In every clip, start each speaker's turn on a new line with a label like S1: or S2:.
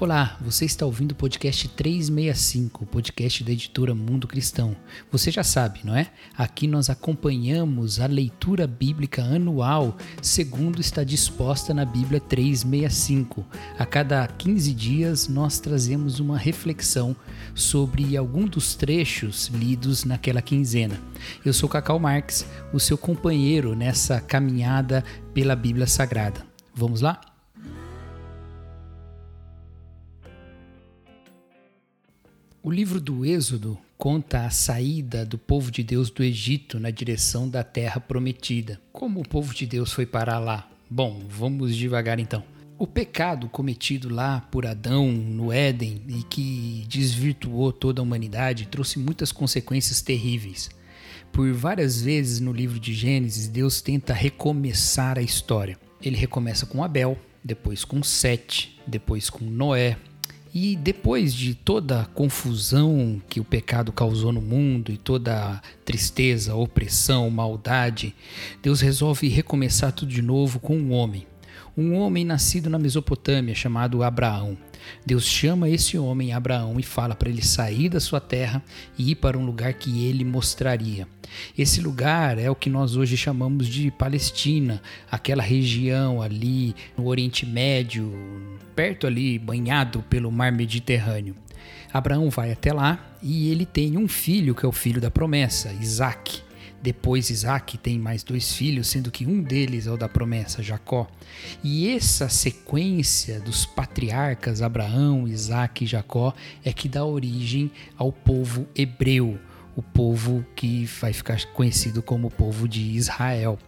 S1: Olá, você está ouvindo o podcast 365, o podcast da editora Mundo Cristão. Você já sabe, não é? Aqui nós acompanhamos a leitura bíblica anual, segundo está disposta na Bíblia 365. A cada 15 dias nós trazemos uma reflexão sobre algum dos trechos lidos naquela quinzena. Eu sou Cacau Marques, o seu companheiro nessa caminhada pela Bíblia Sagrada. Vamos lá? O livro do Êxodo conta a saída do povo de Deus do Egito na direção da terra prometida. Como o povo de Deus foi parar lá? Bom, vamos devagar então. O pecado cometido lá por Adão no Éden e que desvirtuou toda a humanidade trouxe muitas consequências terríveis. Por várias vezes no livro de Gênesis, Deus tenta recomeçar a história. Ele recomeça com Abel, depois com Sete, depois com Noé, e depois de toda a confusão que o pecado causou no mundo e toda a tristeza, opressão, maldade, Deus resolve recomeçar tudo de novo com um homem. Um homem nascido na Mesopotâmia chamado Abraão. Deus chama esse homem, Abraão, e fala para ele sair da sua terra e ir para um lugar que ele mostraria. Esse lugar é o que nós hoje chamamos de Palestina, aquela região ali no Oriente Médio, perto ali, banhado pelo mar Mediterrâneo. Abraão vai até lá e ele tem um filho, que é o filho da promessa, Isaac. Depois Isaac tem mais dois filhos, sendo que um deles é o da promessa, Jacó. E essa sequência dos patriarcas Abraão, Isaac e Jacó é que dá origem ao povo hebreu, o povo que vai ficar conhecido como o povo de Israel.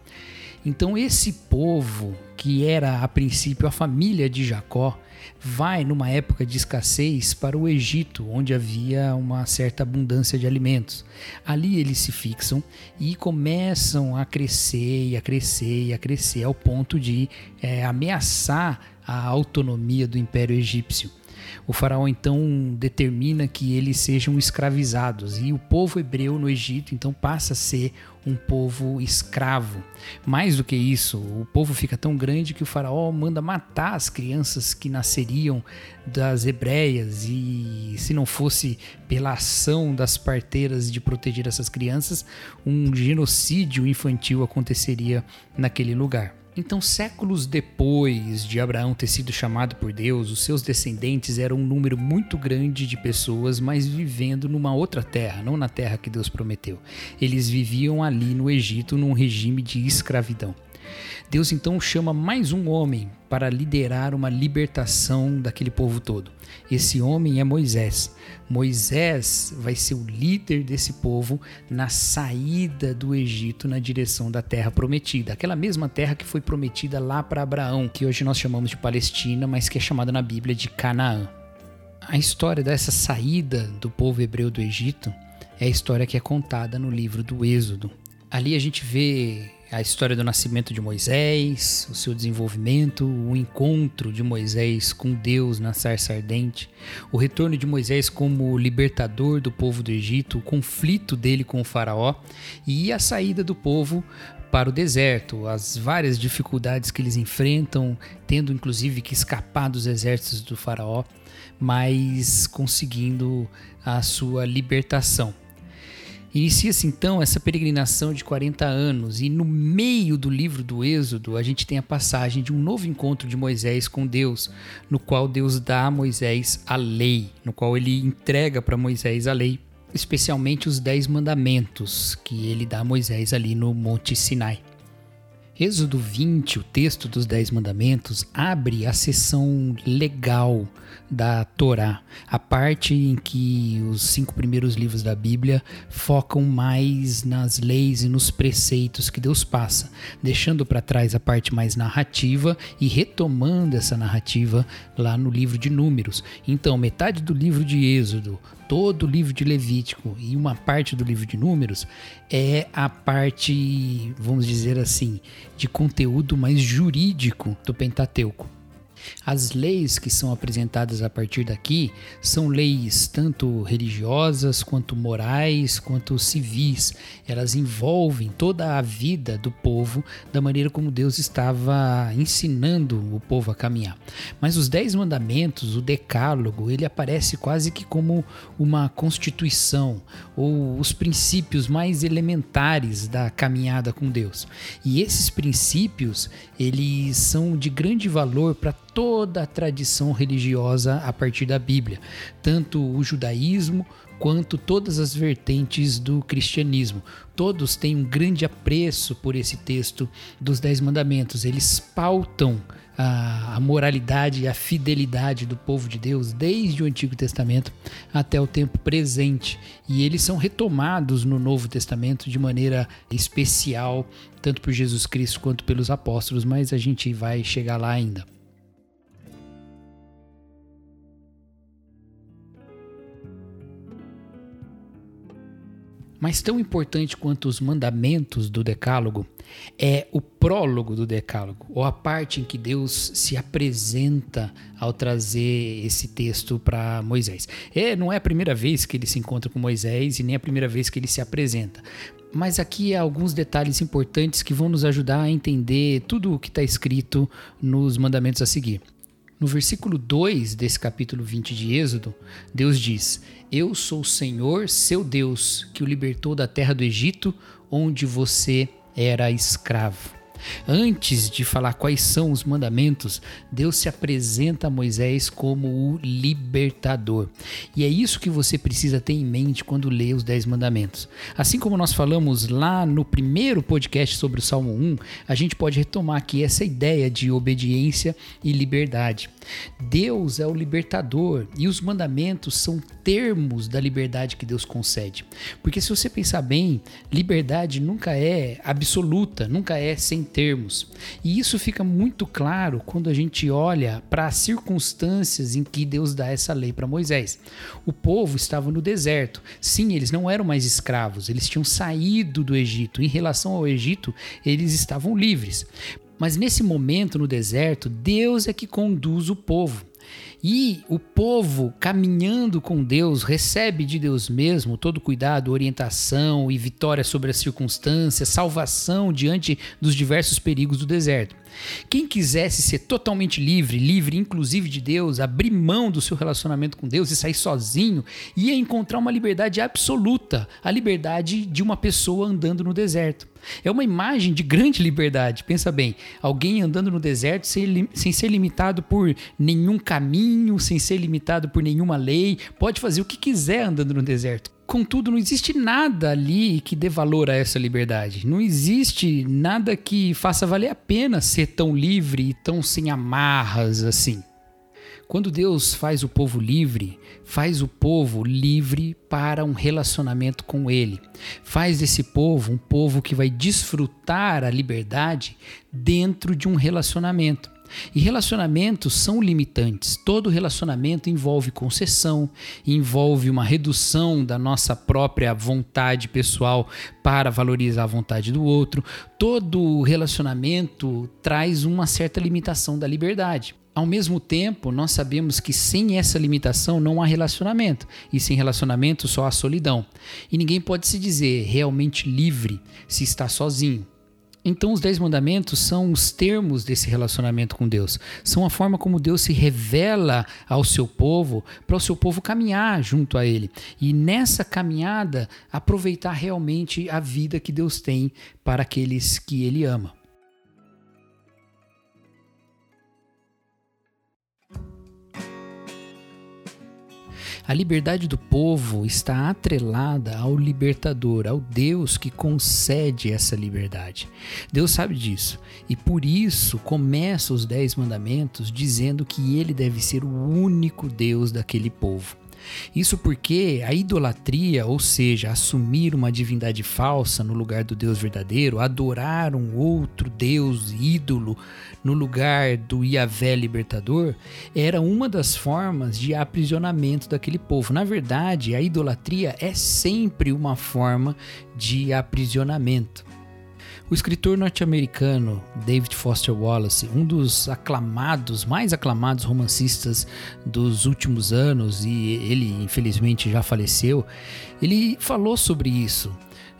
S1: Então, esse povo, que era a princípio a família de Jacó, vai numa época de escassez para o Egito, onde havia uma certa abundância de alimentos. Ali eles se fixam e começam a crescer e a crescer e a crescer ao ponto de é, ameaçar a autonomia do Império Egípcio. O faraó então determina que eles sejam escravizados e o povo hebreu no Egito então passa a ser um povo escravo. Mais do que isso, o povo fica tão grande que o faraó manda matar as crianças que nasceriam das hebreias e se não fosse pela ação das parteiras de proteger essas crianças, um genocídio infantil aconteceria naquele lugar. Então, séculos depois de Abraão ter sido chamado por Deus, os seus descendentes eram um número muito grande de pessoas, mas vivendo numa outra terra, não na terra que Deus prometeu. Eles viviam ali no Egito num regime de escravidão. Deus então chama mais um homem para liderar uma libertação daquele povo todo. Esse homem é Moisés. Moisés vai ser o líder desse povo na saída do Egito na direção da terra prometida, aquela mesma terra que foi prometida lá para Abraão, que hoje nós chamamos de Palestina, mas que é chamada na Bíblia de Canaã. A história dessa saída do povo hebreu do Egito é a história que é contada no livro do Êxodo. Ali a gente vê a história do nascimento de Moisés, o seu desenvolvimento, o encontro de Moisés com Deus na sarça ardente, o retorno de Moisés como libertador do povo do Egito, o conflito dele com o faraó e a saída do povo para o deserto, as várias dificuldades que eles enfrentam, tendo inclusive que escapar dos exércitos do faraó, mas conseguindo a sua libertação. Inicia-se então essa peregrinação de 40 anos, e no meio do livro do Êxodo, a gente tem a passagem de um novo encontro de Moisés com Deus, no qual Deus dá a Moisés a lei, no qual ele entrega para Moisés a lei, especialmente os Dez Mandamentos que ele dá a Moisés ali no Monte Sinai. Êxodo 20, o texto dos Dez Mandamentos, abre a seção legal da Torá, a parte em que os cinco primeiros livros da Bíblia focam mais nas leis e nos preceitos que Deus passa, deixando para trás a parte mais narrativa e retomando essa narrativa lá no livro de Números. Então, metade do livro de Êxodo, todo o livro de Levítico e uma parte do livro de Números é a parte, vamos dizer assim, de conteúdo mais jurídico do Pentateuco. As leis que são apresentadas a partir daqui são leis tanto religiosas, quanto morais, quanto civis. Elas envolvem toda a vida do povo da maneira como Deus estava ensinando o povo a caminhar. Mas os Dez Mandamentos, o Decálogo, ele aparece quase que como uma constituição ou os princípios mais elementares da caminhada com Deus. E esses princípios, eles são de grande valor para toda a tradição religiosa a partir da Bíblia, tanto o judaísmo quanto todas as vertentes do cristianismo. Todos têm um grande apreço por esse texto dos Dez Mandamentos. Eles pautam a, moralidade e a fidelidade do povo de Deus desde o Antigo Testamento até o tempo presente. E eles são retomados no Novo Testamento de maneira especial, tanto por Jesus Cristo quanto pelos apóstolos, mas a gente vai chegar lá ainda. Mas tão importante quanto os mandamentos do Decálogo é o prólogo do Decálogo, ou a parte em que Deus se apresenta ao trazer esse texto para Moisés. É, não é a primeira vez que ele se encontra com Moisés e nem a primeira vez que ele se apresenta. Mas aqui há alguns detalhes importantes que vão nos ajudar a entender tudo o que está escrito nos mandamentos a seguir. No versículo 2 desse capítulo 20 de Êxodo, Deus diz: Eu sou o Senhor, seu Deus, que o libertou da terra do Egito, onde você era escravo. Antes de falar quais são os mandamentos, Deus se apresenta a Moisés como o libertador. E é isso que você precisa ter em mente quando lê os Dez Mandamentos. Assim como nós falamos lá no primeiro podcast sobre o Salmo 1, a gente pode retomar aqui essa ideia de obediência e liberdade. Deus é o libertador e os mandamentos são termos da liberdade que Deus concede. Porque se você pensar bem, liberdade nunca é absoluta, nunca é sem termos. E isso fica muito claro quando a gente olha para as circunstâncias em que Deus dá essa lei para Moisés. O povo estava no deserto. Sim, eles não eram mais escravos, eles tinham saído do Egito. Em relação ao Egito, eles estavam livres. Mas nesse momento no deserto, Deus é que conduz o povo. E o povo caminhando com Deus recebe de Deus mesmo todo cuidado, orientação e vitória sobre as circunstâncias, salvação diante dos diversos perigos do deserto. Quem quisesse ser totalmente livre, livre inclusive de Deus, abrir mão do seu relacionamento com Deus e sair sozinho, ia encontrar uma liberdade absoluta, a liberdade de uma pessoa andando no deserto. É uma imagem de grande liberdade. Pensa bem, alguém andando no deserto sem, sem ser limitado por nenhum caminho, sem ser limitado por nenhuma lei, pode fazer o que quiser andando no deserto. Contudo, não existe nada ali que dê valor a essa liberdade. Não existe nada que faça valer a pena ser tão livre e tão sem amarras assim. Quando Deus faz o povo livre, faz o povo livre para um relacionamento com Ele. Faz desse povo um povo que vai desfrutar a liberdade dentro de um relacionamento. E relacionamentos são limitantes. Todo relacionamento envolve concessão, envolve uma redução da nossa própria vontade pessoal para valorizar a vontade do outro. Todo relacionamento traz uma certa limitação da liberdade. Ao mesmo tempo, nós sabemos que sem essa limitação não há relacionamento, e sem relacionamento só há solidão. E ninguém pode se dizer realmente livre se está sozinho. Então, os Dez Mandamentos são os termos desse relacionamento com Deus. São a forma como Deus se revela ao seu povo, para o seu povo caminhar junto a Ele. E nessa caminhada, aproveitar realmente a vida que Deus tem para aqueles que Ele ama. A liberdade do povo está atrelada ao libertador, ao Deus que concede essa liberdade. Deus sabe disso e por isso começa os Dez Mandamentos dizendo que ele deve ser o único Deus daquele povo. Isso porque a idolatria, ou seja, assumir uma divindade falsa no lugar do Deus verdadeiro, adorar um outro Deus ídolo no lugar do Yahvé libertador, era uma das formas de aprisionamento daquele povo. Na verdade, a idolatria é sempre uma forma de aprisionamento. O escritor norte-americano David Foster Wallace, um dos aclamados, mais aclamados romancistas dos últimos anos, e ele infelizmente já faleceu, ele falou sobre isso.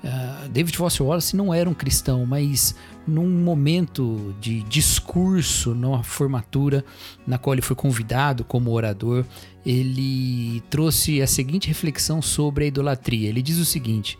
S1: Uh, David Foster Wallace não era um cristão, mas num momento de discurso, numa formatura na qual ele foi convidado como orador, ele trouxe a seguinte reflexão sobre a idolatria. Ele diz o seguinte: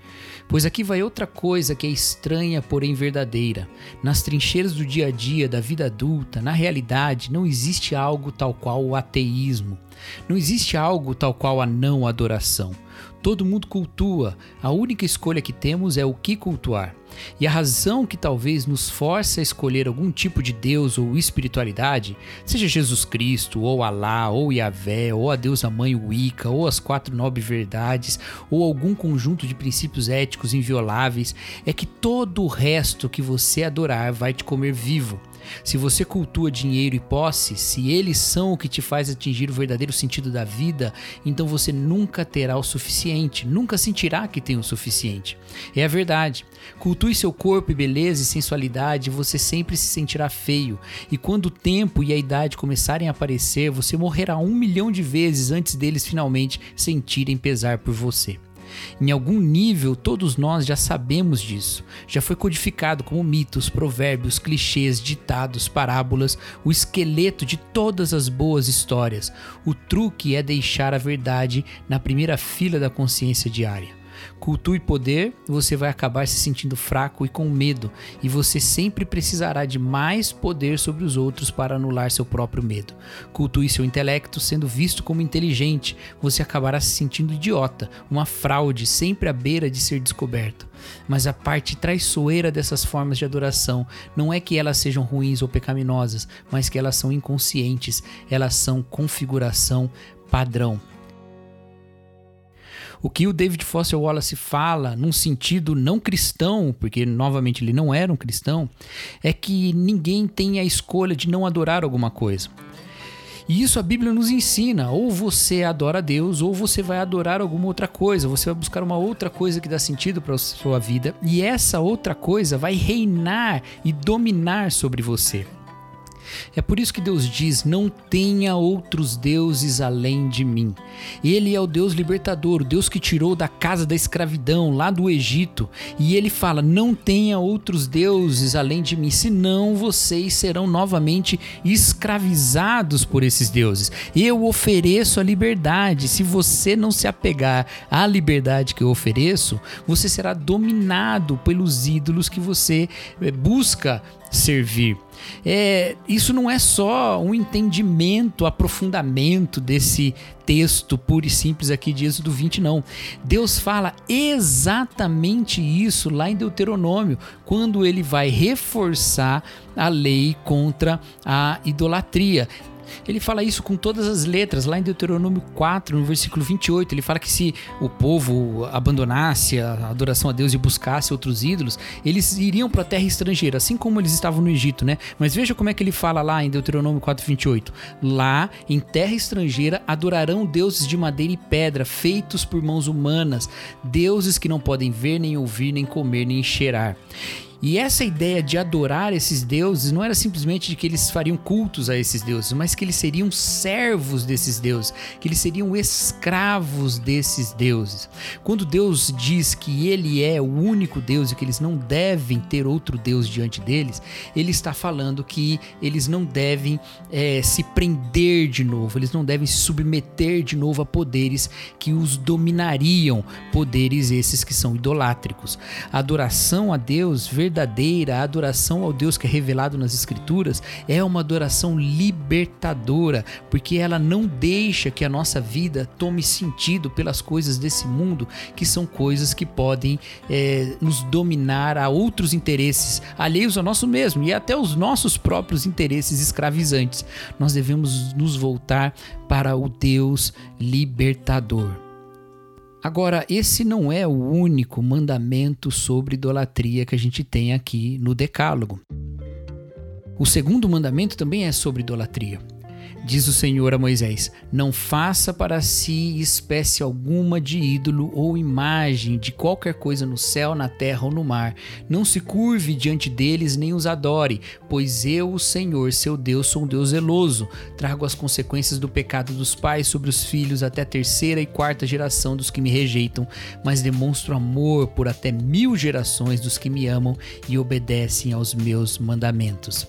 S1: Pois aqui vai outra coisa que é estranha, porém verdadeira. Nas trincheiras do dia a dia, da vida adulta, na realidade, não existe algo tal qual o ateísmo. Não existe algo tal qual a não adoração. Todo mundo cultua, a única escolha que temos é o que cultuar. E a razão que talvez nos force a escolher algum tipo de Deus ou espiritualidade, seja Jesus Cristo, ou Alá, ou Yahvé, ou a deusa mãe Wicca, ou as quatro nobres verdades, ou algum conjunto de princípios éticos invioláveis, é que todo o resto que você adorar vai te comer vivo. Se você cultua dinheiro e posse, se eles são o que te faz atingir o verdadeiro sentido da vida, então você nunca terá o suficiente, nunca sentirá que tem o suficiente. É a verdade. Cultue seu corpo e beleza e sensualidade, você sempre se sentirá feio. E quando o tempo e a idade começarem a aparecer, você morrerá um milhão de vezes antes deles finalmente sentirem pesar por você. Em algum nível, todos nós já sabemos disso. Já foi codificado como mitos, provérbios, clichês, ditados, parábolas, o esqueleto de todas as boas histórias. O truque é deixar a verdade na primeira fila da consciência diária. Cultue poder, você vai acabar se sentindo fraco e com medo, e você sempre precisará de mais poder sobre os outros para anular seu próprio medo. Cultue seu intelecto, sendo visto como inteligente, você acabará se sentindo idiota, uma fraude, sempre à beira de ser descoberto. Mas a parte traiçoeira dessas formas de adoração não é que elas sejam ruins ou pecaminosas, mas que elas são inconscientes, elas são configuração padrão. O que o David Foster Wallace fala, num sentido não cristão, porque novamente ele não era um cristão, é que ninguém tem a escolha de não adorar alguma coisa. E isso a Bíblia nos ensina: ou você adora a Deus, ou você vai adorar alguma outra coisa, você vai buscar uma outra coisa que dá sentido para a sua vida, e essa outra coisa vai reinar e dominar sobre você. É por isso que Deus diz: Não tenha outros deuses além de mim. Ele é o Deus libertador, o Deus que tirou da casa da escravidão, lá do Egito. E ele fala: Não tenha outros deuses além de mim, senão vocês serão novamente escravizados por esses deuses. Eu ofereço a liberdade. Se você não se apegar à liberdade que eu ofereço, você será dominado pelos ídolos que você eh, busca servir. É, isso não é só um entendimento, aprofundamento desse texto puro e simples aqui de Êxodo 20, não. Deus fala exatamente isso lá em Deuteronômio, quando ele vai reforçar a lei contra a idolatria. Ele fala isso com todas as letras, lá em Deuteronômio 4, no versículo 28. Ele fala que se o povo abandonasse a adoração a Deus e buscasse outros ídolos, eles iriam para a terra estrangeira, assim como eles estavam no Egito, né? Mas veja como é que ele fala lá em Deuteronômio 4, 28. Lá, em terra estrangeira, adorarão deuses de madeira e pedra, feitos por mãos humanas, deuses que não podem ver, nem ouvir, nem comer, nem cheirar. E essa ideia de adorar esses deuses não era simplesmente de que eles fariam cultos a esses deuses, mas que eles seriam servos desses deuses, que eles seriam escravos desses deuses. Quando Deus diz que Ele é o único Deus e que eles não devem ter outro Deus diante deles, Ele está falando que eles não devem é, se prender de novo, eles não devem se submeter de novo a poderes que os dominariam, poderes esses que são idolátricos. A adoração a Deus verdadeiramente verdadeira, a adoração ao Deus que é revelado nas Escrituras, é uma adoração libertadora, porque ela não deixa que a nossa vida tome sentido pelas coisas desse mundo, que são coisas que podem é, nos dominar a outros interesses alheios ao nosso mesmo e até os nossos próprios interesses escravizantes. Nós devemos nos voltar para o Deus libertador. Agora, esse não é o único mandamento sobre idolatria que a gente tem aqui no Decálogo. O segundo mandamento também é sobre idolatria. Diz o Senhor a Moisés: Não faça para si espécie alguma de ídolo ou imagem de qualquer coisa no céu, na terra ou no mar. Não se curve diante deles nem os adore, pois eu, o Senhor, seu Deus, sou um Deus zeloso. Trago as consequências do pecado dos pais sobre os filhos até a terceira e quarta geração dos que me rejeitam, mas demonstro amor por até mil gerações dos que me amam e obedecem aos meus mandamentos.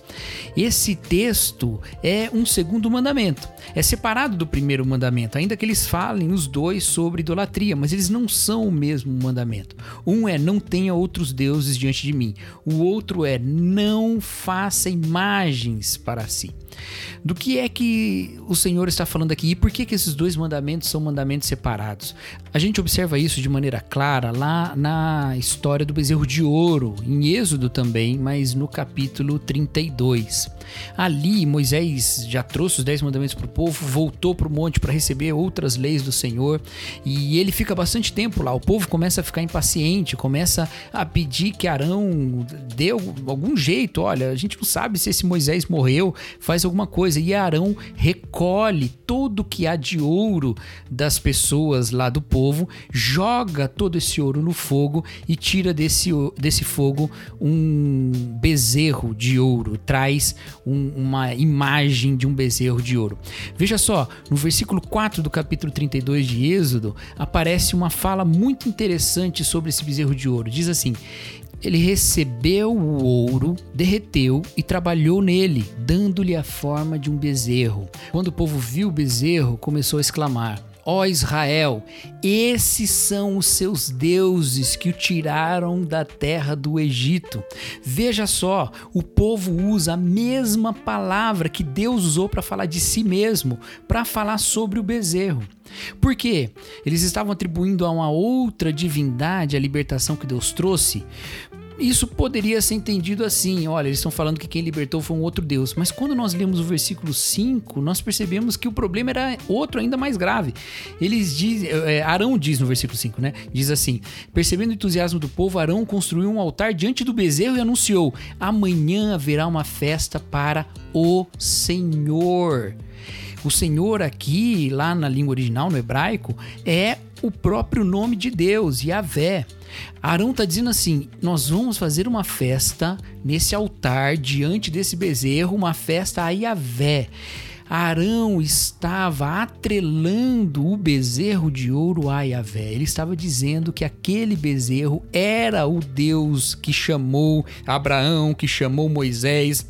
S1: Esse texto é um segundo mandamento mandamento. É separado do primeiro mandamento, ainda que eles falem os dois sobre idolatria, mas eles não são o mesmo mandamento. Um é não tenha outros deuses diante de mim. O outro é não faça imagens para si. Do que é que o Senhor está falando aqui e por que, que esses dois mandamentos são mandamentos separados? A gente observa isso de maneira clara lá na história do bezerro de ouro, em Êxodo também, mas no capítulo 32. Ali, Moisés já trouxe os dez mandamentos para o povo, voltou para o monte para receber outras leis do Senhor e ele fica bastante tempo lá. O povo começa a ficar impaciente, começa a pedir que Arão dê algum jeito. Olha, a gente não sabe se esse Moisés morreu, faz alguma coisa. E Arão recolhe todo o que há de ouro das pessoas lá do povo, joga todo esse ouro no fogo e tira desse, desse fogo um bezerro de ouro, traz um, uma imagem de um bezerro de ouro. Veja só, no versículo 4 do capítulo 32 de Êxodo, aparece uma fala muito interessante sobre esse bezerro de ouro. Diz assim: ele recebeu o ouro, derreteu e trabalhou nele, dando-lhe a forma de um bezerro. Quando o povo viu o bezerro, começou a exclamar: Ó Israel, esses são os seus deuses que o tiraram da terra do Egito. Veja só, o povo usa a mesma palavra que Deus usou para falar de si mesmo, para falar sobre o bezerro. Por quê? Eles estavam atribuindo a uma outra divindade a libertação que Deus trouxe? Isso poderia ser entendido assim: olha, eles estão falando que quem libertou foi um outro Deus. Mas quando nós lemos o versículo 5, nós percebemos que o problema era outro, ainda mais grave. Eles dizem, é, Arão diz no versículo 5, né? Diz assim: Percebendo o entusiasmo do povo, Arão construiu um altar diante do bezerro e anunciou: Amanhã haverá uma festa para o Senhor. O Senhor aqui, lá na língua original, no hebraico, é o próprio nome de Deus, Yahvé. Arão está dizendo assim: nós vamos fazer uma festa nesse altar, diante desse bezerro, uma festa a Yahvé. Arão estava atrelando o bezerro de ouro a Yahvé. Ele estava dizendo que aquele bezerro era o Deus que chamou Abraão, que chamou Moisés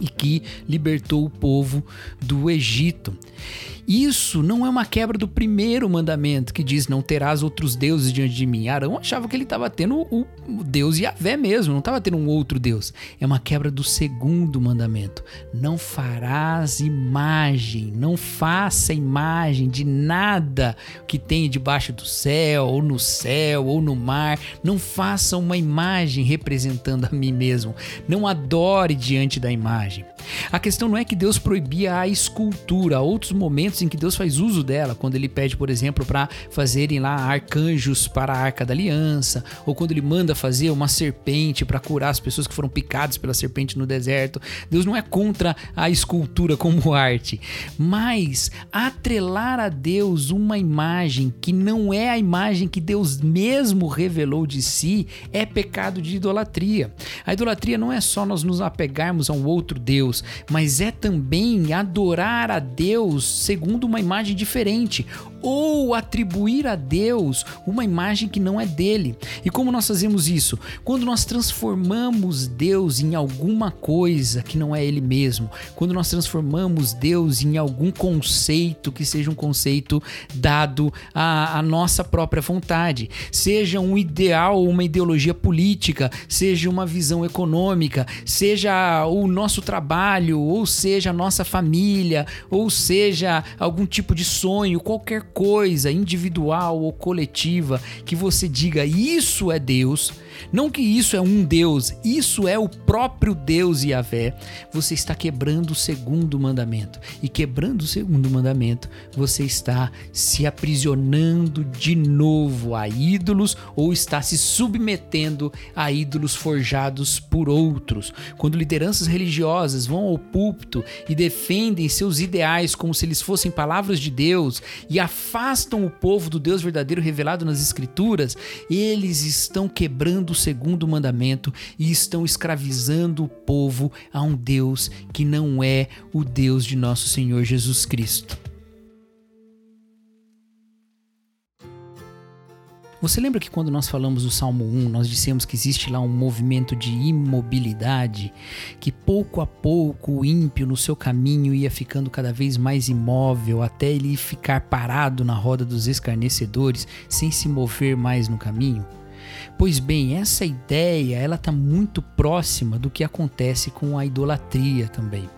S1: e que libertou o povo do Egito. Isso não é uma quebra do primeiro mandamento que diz: Não terás outros deuses diante de mim. Arão achava que ele estava tendo o Deus Yahvé mesmo, não estava tendo um outro Deus. É uma quebra do segundo mandamento: Não farás imagem, não faça imagem de nada que tem debaixo do céu, ou no céu, ou no mar. Não faça uma imagem representando a mim mesmo. Não adore diante da imagem. A questão não é que Deus proibia a escultura, outros momentos em que Deus faz uso dela, quando ele pede, por exemplo, para fazerem lá arcanjos para a arca da aliança, ou quando ele manda fazer uma serpente para curar as pessoas que foram picadas pela serpente no deserto. Deus não é contra a escultura como arte, mas atrelar a Deus uma imagem que não é a imagem que Deus mesmo revelou de si é pecado de idolatria. A idolatria não é só nós nos apegarmos a um outro Deus mas é também adorar a Deus segundo uma imagem diferente ou atribuir a Deus uma imagem que não é dele. E como nós fazemos isso? Quando nós transformamos Deus em alguma coisa que não é ele mesmo, quando nós transformamos Deus em algum conceito que seja um conceito dado à, à nossa própria vontade, seja um ideal ou uma ideologia política, seja uma visão econômica, seja o nosso trabalho, ou seja a nossa família, ou seja algum tipo de sonho, qualquer coisa individual ou coletiva que você diga isso é Deus, não que isso é um Deus, isso é o próprio Deus Yahvé, você está quebrando o segundo mandamento. E quebrando o segundo mandamento, você está se aprisionando de novo a ídolos ou está se submetendo a ídolos forjados por outros. Quando lideranças religiosas vão ao púlpito e defendem seus ideais como se eles fossem palavras de Deus e afastam o povo do Deus verdadeiro revelado nas Escrituras, eles estão quebrando o segundo mandamento e estão escravizando o povo a um Deus que não é o Deus de nosso Senhor Jesus Cristo. Você lembra que quando nós falamos do Salmo 1, nós dissemos que existe lá um movimento de imobilidade, que pouco a pouco o ímpio no seu caminho ia ficando cada vez mais imóvel até ele ficar parado na roda dos escarnecedores, sem se mover mais no caminho? Pois bem, essa ideia ela está muito próxima do que acontece com a idolatria também.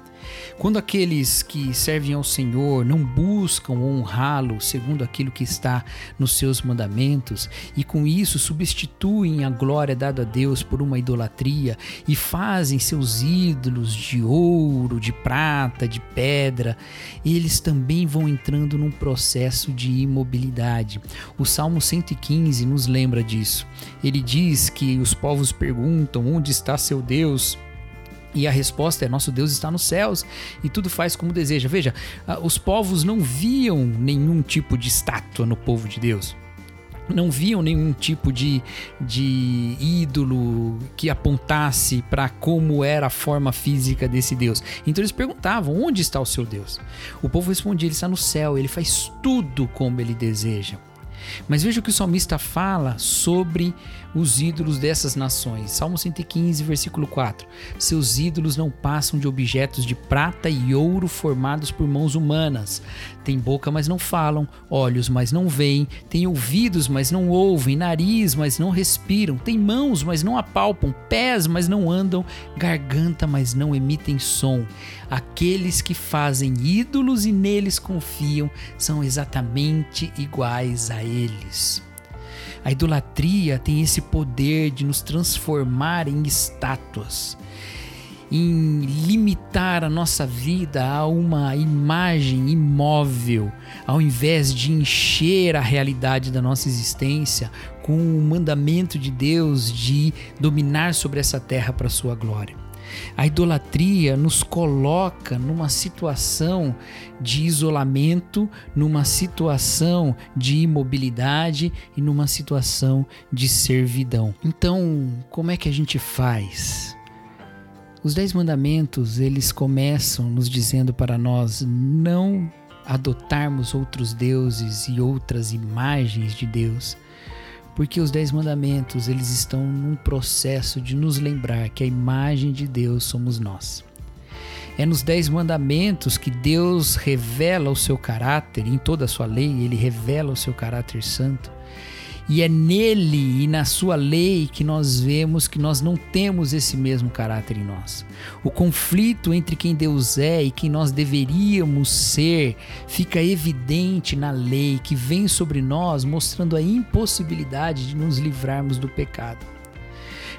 S1: Quando aqueles que servem ao Senhor não buscam honrá-lo segundo aquilo que está nos seus mandamentos e com isso substituem a glória dada a Deus por uma idolatria e fazem seus ídolos de ouro, de prata, de pedra, eles também vão entrando num processo de imobilidade. O Salmo 115 nos lembra disso. Ele diz que os povos perguntam: onde está seu Deus? E a resposta é: nosso Deus está nos céus e tudo faz como deseja. Veja, os povos não viam nenhum tipo de estátua no povo de Deus. Não viam nenhum tipo de, de ídolo que apontasse para como era a forma física desse Deus. Então eles perguntavam: onde está o seu Deus? O povo respondia: ele está no céu, ele faz tudo como ele deseja. Mas veja o que o salmista fala sobre os ídolos dessas nações. Salmo 115, versículo 4. Seus ídolos não passam de objetos de prata e ouro formados por mãos humanas. Tem boca, mas não falam, olhos, mas não veem, tem ouvidos, mas não ouvem, nariz, mas não respiram, tem mãos, mas não apalpam, pés, mas não andam, garganta, mas não emitem som. Aqueles que fazem ídolos e neles confiam são exatamente iguais a eles. A idolatria tem esse poder de nos transformar em estátuas, em limitar a nossa vida a uma imagem imóvel, ao invés de encher a realidade da nossa existência com o mandamento de Deus de dominar sobre essa terra para sua glória. A idolatria nos coloca numa situação de isolamento, numa situação de imobilidade e numa situação de servidão. Então, como é que a gente faz? Os dez mandamentos, eles começam nos dizendo para nós não adotarmos outros deuses e outras imagens de Deus, porque os dez mandamentos eles estão num processo de nos lembrar que a imagem de Deus somos nós. É nos dez mandamentos que Deus revela o seu caráter, em toda a sua lei, ele revela o seu caráter santo. E é nele e na sua lei que nós vemos que nós não temos esse mesmo caráter em nós. O conflito entre quem Deus é e quem nós deveríamos ser fica evidente na lei que vem sobre nós, mostrando a impossibilidade de nos livrarmos do pecado.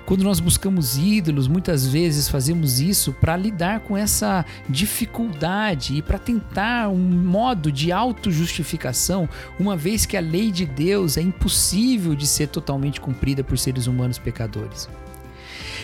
S1: Quando nós buscamos ídolos, muitas vezes fazemos isso para lidar com essa dificuldade e para tentar um modo de autojustificação, uma vez que a lei de Deus é impossível de ser totalmente cumprida por seres humanos pecadores.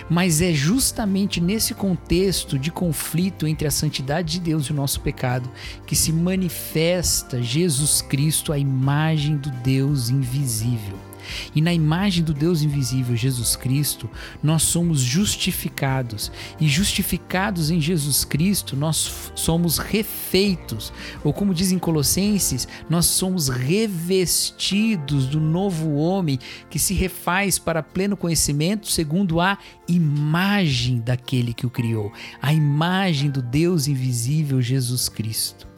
S1: Mas é justamente nesse contexto de conflito entre a santidade de Deus e o nosso pecado que se manifesta Jesus Cristo, a imagem do Deus invisível. E na imagem do Deus invisível, Jesus Cristo, nós somos justificados. E justificados em Jesus Cristo, nós somos refeitos. Ou como dizem Colossenses, nós somos revestidos do novo homem que se refaz para pleno conhecimento segundo a imagem daquele que o criou, a imagem do Deus invisível, Jesus Cristo.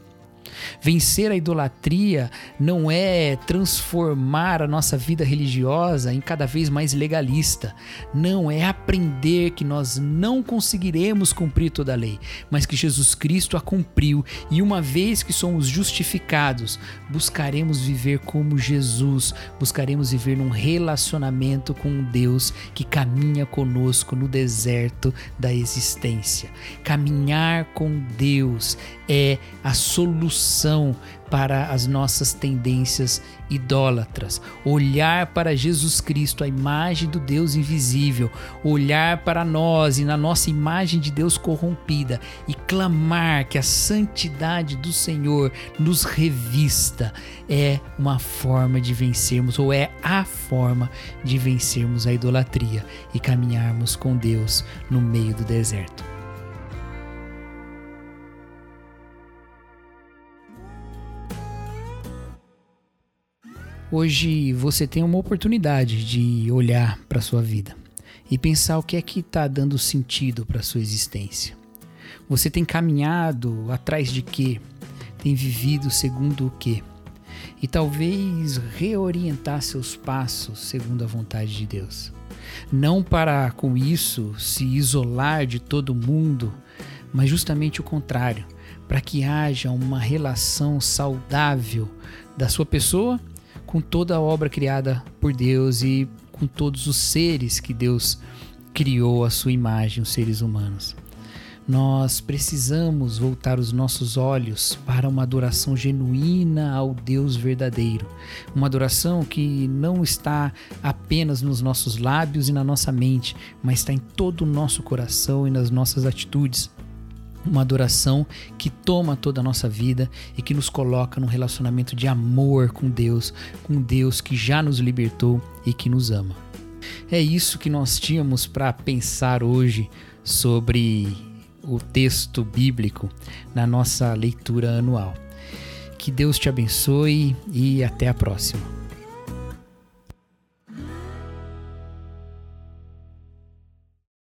S1: Vencer a idolatria não é transformar a nossa vida religiosa em cada vez mais legalista. Não é aprender que nós não conseguiremos cumprir toda a lei, mas que Jesus Cristo a cumpriu e uma vez que somos justificados, buscaremos viver como Jesus, buscaremos viver num relacionamento com Deus que caminha conosco no deserto da existência. Caminhar com Deus é a solução para as nossas tendências idólatras. Olhar para Jesus Cristo, a imagem do Deus invisível, olhar para nós e na nossa imagem de Deus corrompida e clamar que a santidade do Senhor nos revista é uma forma de vencermos, ou é a forma de vencermos a idolatria e caminharmos com Deus no meio do deserto. Hoje você tem uma oportunidade de olhar para sua vida e pensar o que é que está dando sentido para sua existência. Você tem caminhado atrás de quê? Tem vivido segundo o quê? E talvez reorientar seus passos segundo a vontade de Deus. Não para com isso se isolar de todo mundo, mas justamente o contrário, para que haja uma relação saudável da sua pessoa com toda a obra criada por Deus e com todos os seres que Deus criou à sua imagem, os seres humanos. Nós precisamos voltar os nossos olhos para uma adoração genuína ao Deus verdadeiro. Uma adoração que não está apenas nos nossos lábios e na nossa mente, mas está em todo o nosso coração e nas nossas atitudes uma adoração que toma toda a nossa vida e que nos coloca num relacionamento de amor com Deus, com Deus que já nos libertou e que nos ama. É isso que nós tínhamos para pensar hoje sobre o texto bíblico na nossa leitura anual. Que Deus te abençoe e até a próxima.